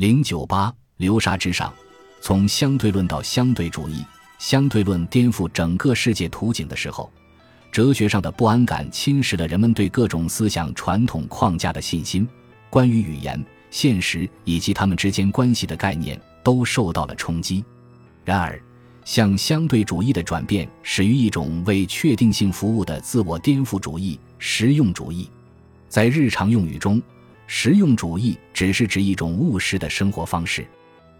零九八流沙之上，从相对论到相对主义，相对论颠覆整个世界图景的时候，哲学上的不安感侵蚀了人们对各种思想传统框架的信心。关于语言、现实以及它们之间关系的概念都受到了冲击。然而，向相对主义的转变始于一种为确定性服务的自我颠覆主义——实用主义。在日常用语中，实用主义只是指一种务实的生活方式。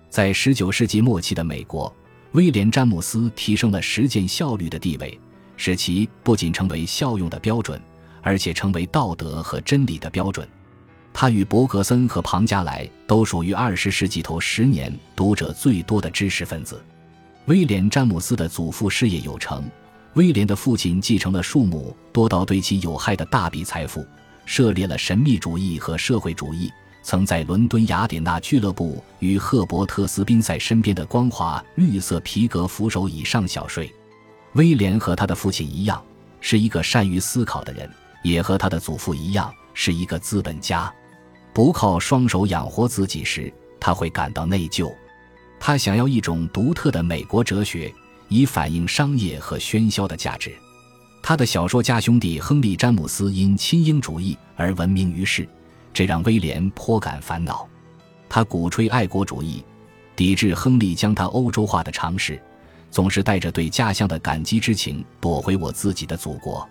在十九世纪末期的美国，威廉·詹姆斯提升了实践效率的地位，使其不仅成为效用的标准，而且成为道德和真理的标准。他与伯格森和庞加莱都属于二十世纪头十年读者最多的知识分子。威廉·詹姆斯的祖父事业有成，威廉的父亲继承了数目多到对其有害的大笔财富。涉猎了神秘主义和社会主义，曾在伦敦雅典娜俱乐部与赫伯特斯宾塞身边的光滑绿色皮革扶手椅上小睡。威廉和他的父亲一样，是一个善于思考的人，也和他的祖父一样是一个资本家。不靠双手养活自己时，他会感到内疚。他想要一种独特的美国哲学，以反映商业和喧嚣的价值。他的小说家兄弟亨利·詹姆斯因亲英主义而闻名于世，这让威廉颇感烦恼。他鼓吹爱国主义，抵制亨利将他欧洲化的尝试，总是带着对家乡的感激之情躲回我自己的祖国。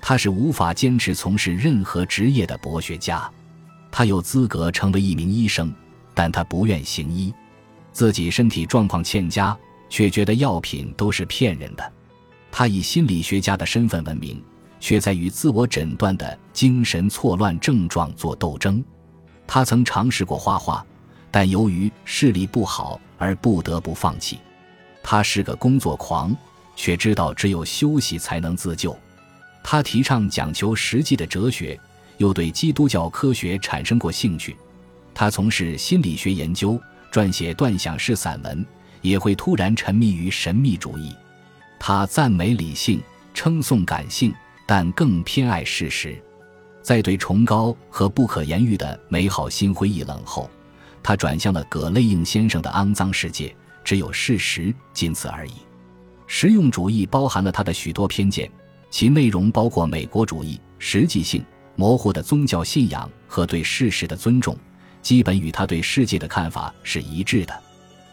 他是无法坚持从事任何职业的博学家。他有资格成为一名医生，但他不愿行医。自己身体状况欠佳，却觉得药品都是骗人的。他以心理学家的身份闻名，却在与自我诊断的精神错乱症状做斗争。他曾尝试过画画，但由于视力不好而不得不放弃。他是个工作狂，却知道只有休息才能自救。他提倡讲求实际的哲学，又对基督教科学产生过兴趣。他从事心理学研究，撰写断想式散文，也会突然沉迷于神秘主义。他赞美理性，称颂感性，但更偏爱事实。在对崇高和不可言喻的美好心灰意冷后，他转向了葛雷应先生的肮脏世界。只有事实，仅此而已。实用主义包含了他的许多偏见，其内容包括美国主义、实际性模糊的宗教信仰和对事实的尊重，基本与他对世界的看法是一致的。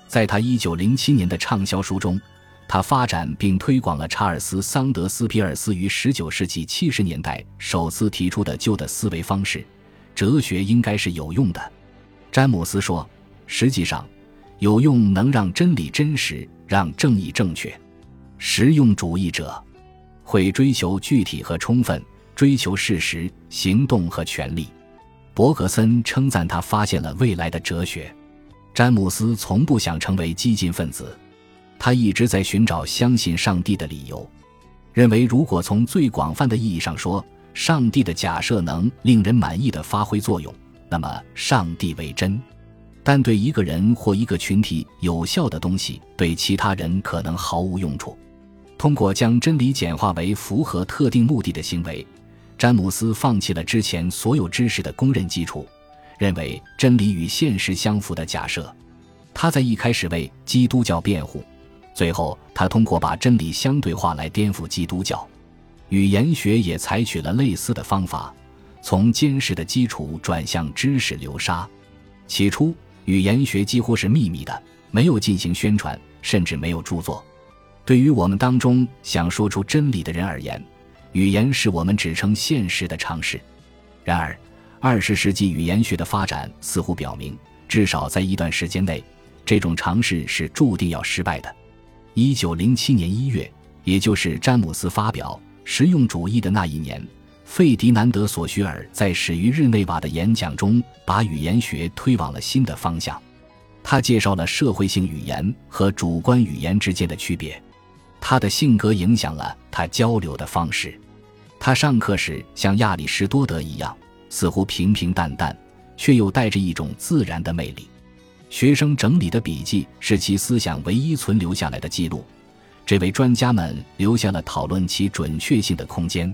在他1907年的畅销书中。他发展并推广了查尔斯·桑德斯·皮尔斯于19世纪70年代首次提出的旧的思维方式：哲学应该是有用的。詹姆斯说：“实际上，有用能让真理真实，让正义正确。实用主义者会追求具体和充分，追求事实、行动和权利。”伯格森称赞他发现了未来的哲学。詹姆斯从不想成为激进分子。他一直在寻找相信上帝的理由，认为如果从最广泛的意义上说，上帝的假设能令人满意的发挥作用，那么上帝为真。但对一个人或一个群体有效的东西，对其他人可能毫无用处。通过将真理简化为符合特定目的的行为，詹姆斯放弃了之前所有知识的公认基础，认为真理与现实相符的假设。他在一开始为基督教辩护。最后，他通过把真理相对化来颠覆基督教。语言学也采取了类似的方法，从坚实的基础转向知识流沙。起初，语言学几乎是秘密的，没有进行宣传，甚至没有著作。对于我们当中想说出真理的人而言，语言是我们指称现实的尝试。然而，二十世纪语言学的发展似乎表明，至少在一段时间内，这种尝试是注定要失败的。一九零七年一月，也就是詹姆斯发表实用主义的那一年，费迪南德·索绪尔在始于日内瓦的演讲中，把语言学推往了新的方向。他介绍了社会性语言和主观语言之间的区别。他的性格影响了他交流的方式。他上课时像亚里士多德一样，似乎平平淡淡，却又带着一种自然的魅力。学生整理的笔记是其思想唯一存留下来的记录，这为专家们留下了讨论其准确性的空间。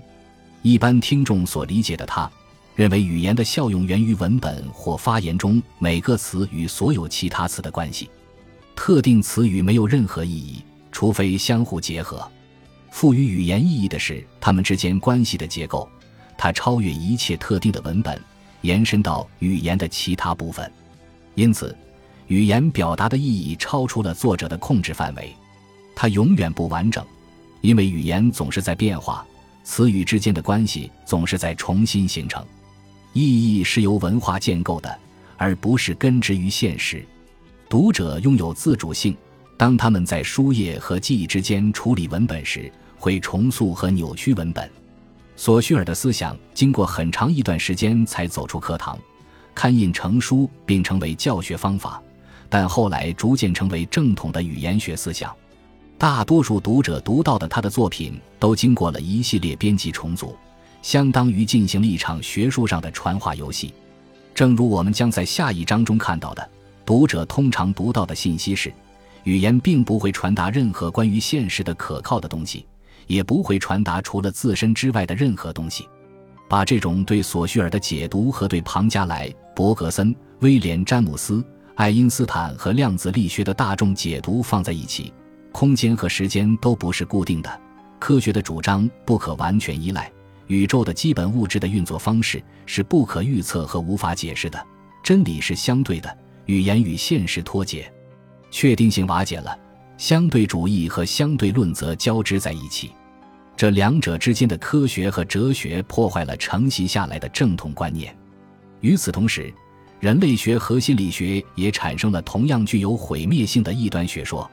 一般听众所理解的他，认为语言的效用源于文本或发言中每个词与所有其他词的关系。特定词语没有任何意义，除非相互结合。赋予语言意义的是它们之间关系的结构，它超越一切特定的文本，延伸到语言的其他部分。因此，语言表达的意义超出了作者的控制范围，它永远不完整，因为语言总是在变化，词语之间的关系总是在重新形成。意义是由文化建构的，而不是根植于现实。读者拥有自主性，当他们在书页和记忆之间处理文本时，会重塑和扭曲文本。索绪尔的思想经过很长一段时间才走出课堂，刊印成书并成为教学方法，但后来逐渐成为正统的语言学思想。大多数读者读到的他的作品都经过了一系列编辑重组，相当于进行了一场学术上的传话游戏。正如我们将在下一章中看到的。读者通常读到的信息是：语言并不会传达任何关于现实的可靠的东西，也不会传达除了自身之外的任何东西。把这种对索绪尔的解读和对庞加莱、伯格森、威廉·詹姆斯、爱因斯坦和量子力学的大众解读放在一起，空间和时间都不是固定的，科学的主张不可完全依赖，宇宙的基本物质的运作方式是不可预测和无法解释的，真理是相对的。语言与现实脱节，确定性瓦解了，相对主义和相对论则交织在一起，这两者之间的科学和哲学破坏了承袭下来的正统观念。与此同时，人类学和心理学也产生了同样具有毁灭性的异端学说。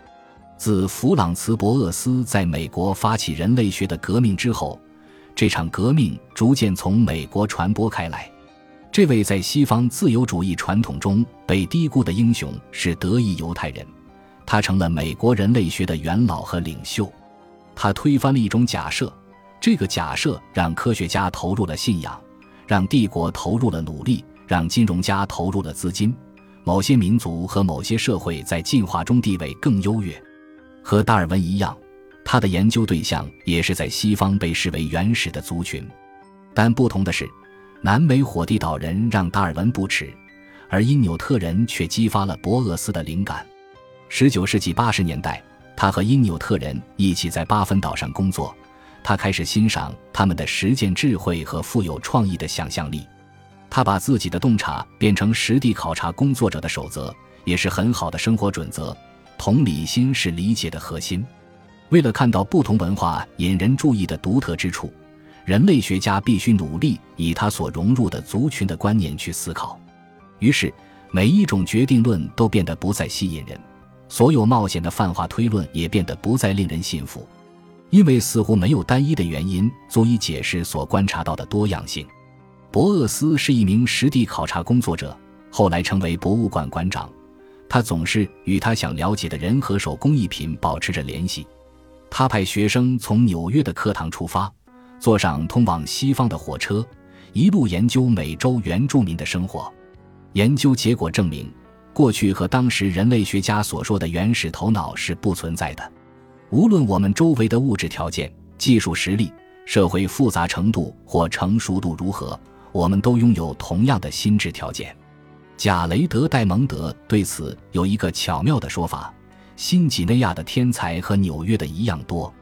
自弗朗茨·博厄斯在美国发起人类学的革命之后，这场革命逐渐从美国传播开来。这位在西方自由主义传统中被低估的英雄是德裔犹太人，他成了美国人类学的元老和领袖。他推翻了一种假设，这个假设让科学家投入了信仰，让帝国投入了努力，让金融家投入了资金。某些民族和某些社会在进化中地位更优越。和达尔文一样，他的研究对象也是在西方被视为原始的族群，但不同的是。南美火地岛人让达尔文不齿，而因纽特人却激发了博厄斯的灵感。十九世纪八十年代，他和因纽特人一起在巴芬岛上工作，他开始欣赏他们的实践智慧和富有创意的想象力。他把自己的洞察变成实地考察工作者的守则，也是很好的生活准则。同理心是理解的核心。为了看到不同文化引人注意的独特之处。人类学家必须努力以他所融入的族群的观念去思考，于是每一种决定论都变得不再吸引人，所有冒险的泛化推论也变得不再令人信服，因为似乎没有单一的原因足以解释所观察到的多样性。博厄斯是一名实地考察工作者，后来成为博物馆馆长，他总是与他想了解的人和手工艺品保持着联系。他派学生从纽约的课堂出发。坐上通往西方的火车，一路研究美洲原住民的生活。研究结果证明，过去和当时人类学家所说的原始头脑是不存在的。无论我们周围的物质条件、技术实力、社会复杂程度或成熟度如何，我们都拥有同样的心智条件。贾雷德·戴蒙德对此有一个巧妙的说法：新几内亚的天才和纽约的一样多。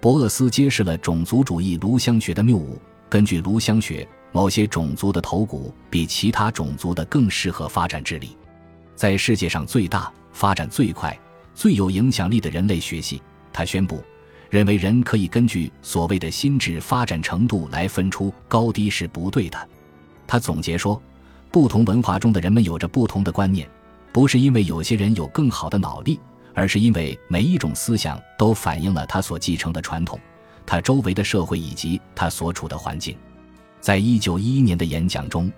博厄斯揭示了种族主义颅相学的谬误。根据颅相学，某些种族的头骨比其他种族的更适合发展智力。在世界上最大、发展最快、最有影响力的人类学系，他宣布，认为人可以根据所谓的心智发展程度来分出高低是不对的。他总结说，不同文化中的人们有着不同的观念，不是因为有些人有更好的脑力。而是因为每一种思想都反映了他所继承的传统、他周围的社会以及他所处的环境。在一九一一年的演讲中，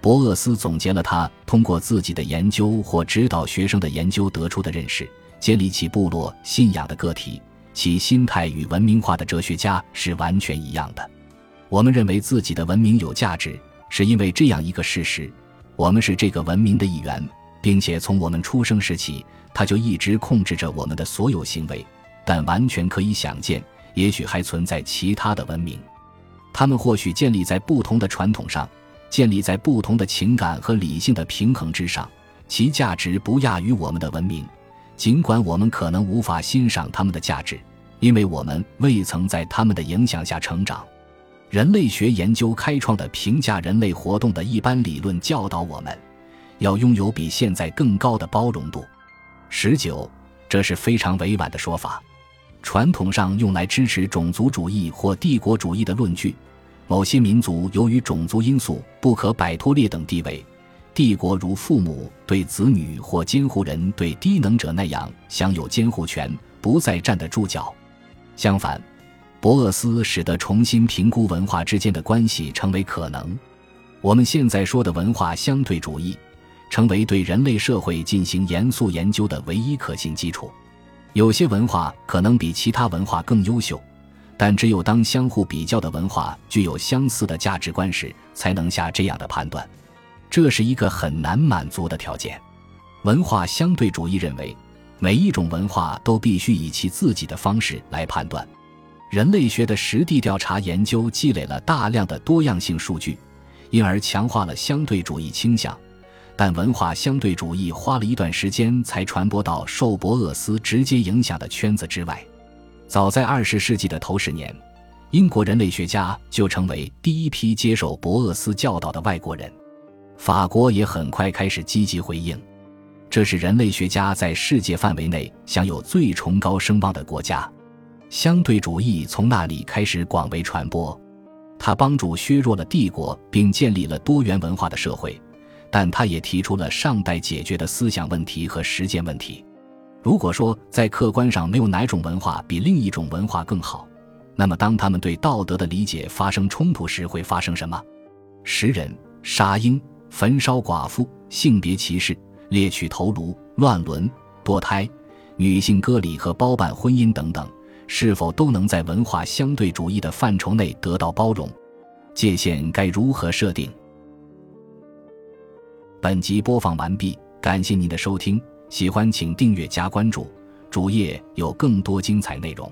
博厄斯总结了他通过自己的研究或指导学生的研究得出的认识：建立起部落信仰的个体，其心态与文明化的哲学家是完全一样的。我们认为自己的文明有价值，是因为这样一个事实：我们是这个文明的一员。并且从我们出生时起，他就一直控制着我们的所有行为。但完全可以想见，也许还存在其他的文明，他们或许建立在不同的传统上，建立在不同的情感和理性的平衡之上，其价值不亚于我们的文明。尽管我们可能无法欣赏他们的价值，因为我们未曾在他们的影响下成长。人类学研究开创的评价人类活动的一般理论教导我们，要拥有比现在更高的包容度。十九，这是非常委婉的说法。传统上用来支持种族主义或帝国主义的论据，某些民族由于种族因素不可摆脱劣等地位，帝国如父母对子女或监护人对低能者那样享有监护权，不再站得住脚。相反，博厄斯使得重新评估文化之间的关系成为可能。我们现在说的文化相对主义，成为对人类社会进行严肃研究的唯一可信基础。有些文化可能比其他文化更优秀，但只有当相互比较的文化具有相似的价值观时，才能下这样的判断。这是一个很难满足的条件。文化相对主义认为，每一种文化都必须以其自己的方式来判断。人类学的实地调查研究积累了大量的多样性数据，因而强化了相对主义倾向。但文化相对主义花了一段时间才传播到受博厄斯直接影响的圈子之外。早在二十世纪的头十年，英国人类学家就成为第一批接受博厄斯教导的外国人。法国也很快开始积极回应。这是人类学家在世界范围内享有最崇高声望的国家。相对主义从那里开始广为传播，它帮助削弱了帝国，并建立了多元文化的社会。但他也提出了尚待解决的思想问题和实践问题。如果说在客观上没有哪种文化比另一种文化更好，那么当他们对道德的理解发生冲突时，会发生什么？食人、杀婴、焚烧寡妇、性别歧视、猎取头颅、乱伦、堕胎、女性割礼和包办婚姻等等，是否都能在文化相对主义的范畴内得到包容？界限该如何设定？本集播放完毕，感谢您的收听，喜欢请订阅加关注，主页有更多精彩内容。